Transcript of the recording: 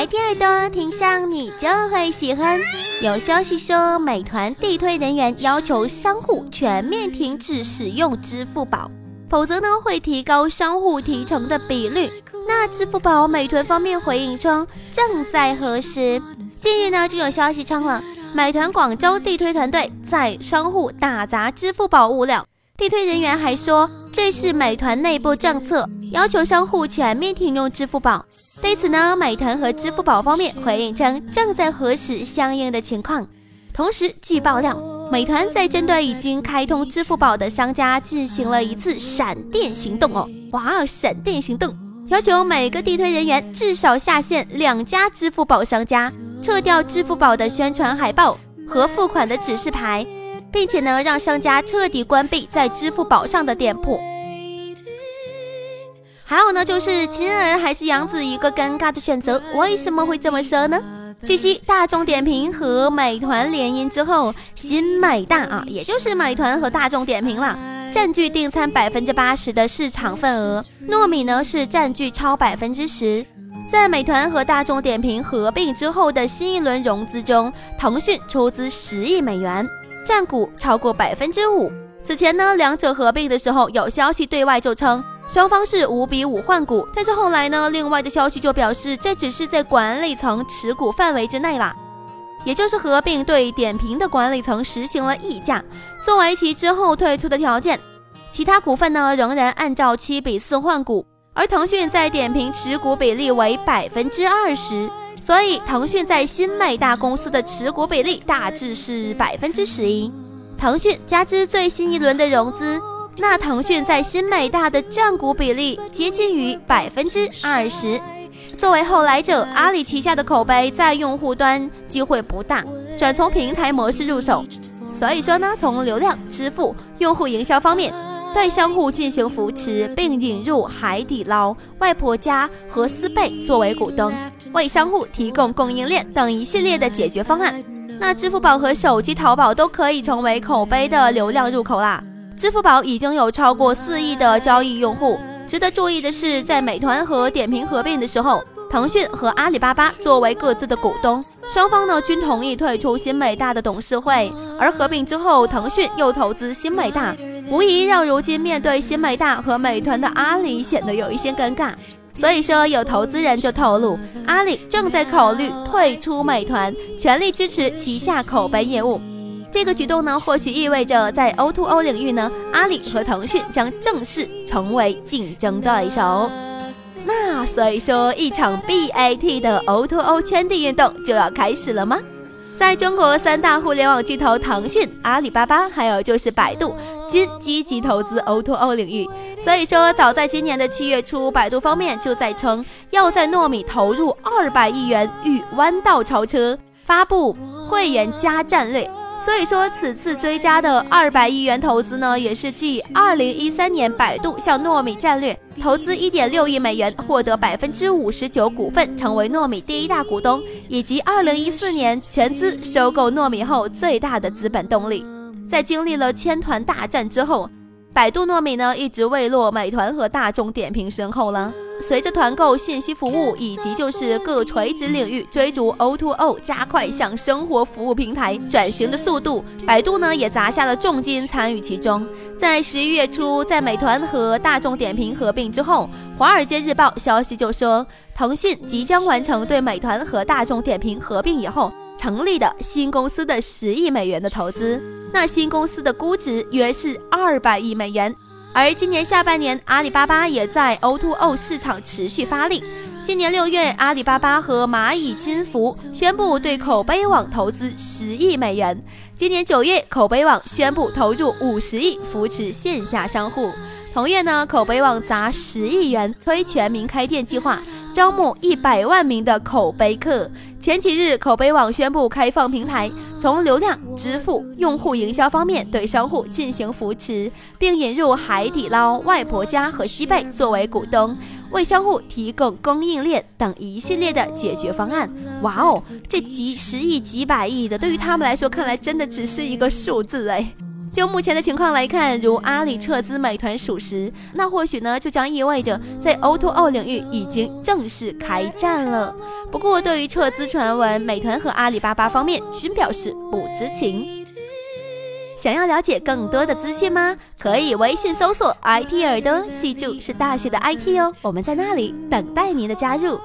爱听耳朵听上你就会喜欢。有消息说，美团地推人员要求商户全面停止使用支付宝，否则呢会提高商户提成的比率。那支付宝、美团方面回应称正在核实。近日呢就有消息称了，美团广州地推团队在商户打砸支付宝物料。地推人员还说，这是美团内部政策，要求商户全面停用支付宝。对此呢，美团和支付宝方面回应称正在核实相应的情况。同时，据爆料，美团在针对已经开通支付宝的商家进行了一次闪电行动哦，哇，闪电行动，要求每个地推人员至少下线两家支付宝商家，撤掉支付宝的宣传海报和付款的指示牌。并且呢，让商家彻底关闭在支付宝上的店铺。还有呢，就是亲儿还是杨子一个尴尬的选择。为什么会这么说呢？据悉，大众点评和美团联姻之后，新美大啊，也就是美团和大众点评了，占据订餐百分之八十的市场份额。糯米呢是占据超百分之十。在美团和大众点评合并之后的新一轮融资中，腾讯出资十亿美元。占股超过百分之五。此前呢，两者合并的时候，有消息对外就称双方是五比五换股，但是后来呢，另外的消息就表示这只是在管理层持股范围之内啦，也就是合并对点评的管理层实行了溢价，作为其之后退出的条件。其他股份呢，仍然按照七比四换股，而腾讯在点评持股比例为百分之二十。所以，腾讯在新美大公司的持股比例大致是百分之十一。腾讯加之最新一轮的融资，那腾讯在新美大的占股比例接近于百分之二十。作为后来者，阿里旗下的口碑在用户端机会不大，转从平台模式入手。所以说呢，从流量、支付、用户营销方面。对商户进行扶持，并引入海底捞、外婆家和思贝作为股东，为商户提供供应链等一系列的解决方案。那支付宝和手机淘宝都可以成为口碑的流量入口啦。支付宝已经有超过四亿的交易用户。值得注意的是，在美团和点评合并的时候，腾讯和阿里巴巴作为各自的股东，双方呢均同意退出新美大的董事会。而合并之后，腾讯又投资新美大。无疑让如今面对新美大和美团的阿里显得有一些尴尬。所以说，有投资人就透露，阿里正在考虑退出美团，全力支持旗下口碑业务。这个举动呢，或许意味着在 O2O 领域呢，阿里和腾讯将正式成为竞争对手。那所以说，一场 BAT 的 O2O 圈地运动就要开始了吗？在中国三大互联网巨头腾讯、阿里巴巴，还有就是百度，均积极投资 O2O 领域。所以说，早在今年的七月初，百度方面就在称要在糯米投入二百亿元与弯道超车，发布会员加战略。所以说，此次追加的二百亿元投资呢，也是继二零一三年百度向糯米战略投资一点六亿美元，获得百分之五十九股份，成为糯米第一大股东，以及二零一四年全资收购糯米后最大的资本动力。在经历了千团大战之后，百度糯米呢一直未落美团和大众点评身后了。随着团购信息服务以及就是各垂直领域追逐 O2O，加快向生活服务平台转型的速度，百度呢也砸下了重金参与其中。在十一月初，在美团和大众点评合并之后，《华尔街日报》消息就说，腾讯即将完成对美团和大众点评合并以后成立的新公司的十亿美元的投资，那新公司的估值约是二百亿美元。而今年下半年，阿里巴巴也在 O2O 市场持续发力。今年六月，阿里巴巴和蚂蚁金服宣布对口碑网投资十亿美元。今年九月，口碑网宣布投入五十亿扶持线下商户。同月呢，口碑网砸十亿元推全民开店计划，招募一百万名的口碑客。前几日，口碑网宣布开放平台，从流量、支付、用户营销方面对商户进行扶持，并引入海底捞、外婆家和西贝作为股东，为商户提供供应链等一系列的解决方案。哇哦，这几十亿、几百亿的，对于他们来说，看来真的只是一个数字哎。就目前的情况来看，如阿里撤资美团属实，那或许呢就将意味着在 O2O 领域已经正式开战了。不过，对于撤资传闻，美团和阿里巴巴方面均表示不知情。想要了解更多的资讯吗？可以微信搜索 IT 耳朵，记住是大写的 IT 哦，我们在那里等待您的加入。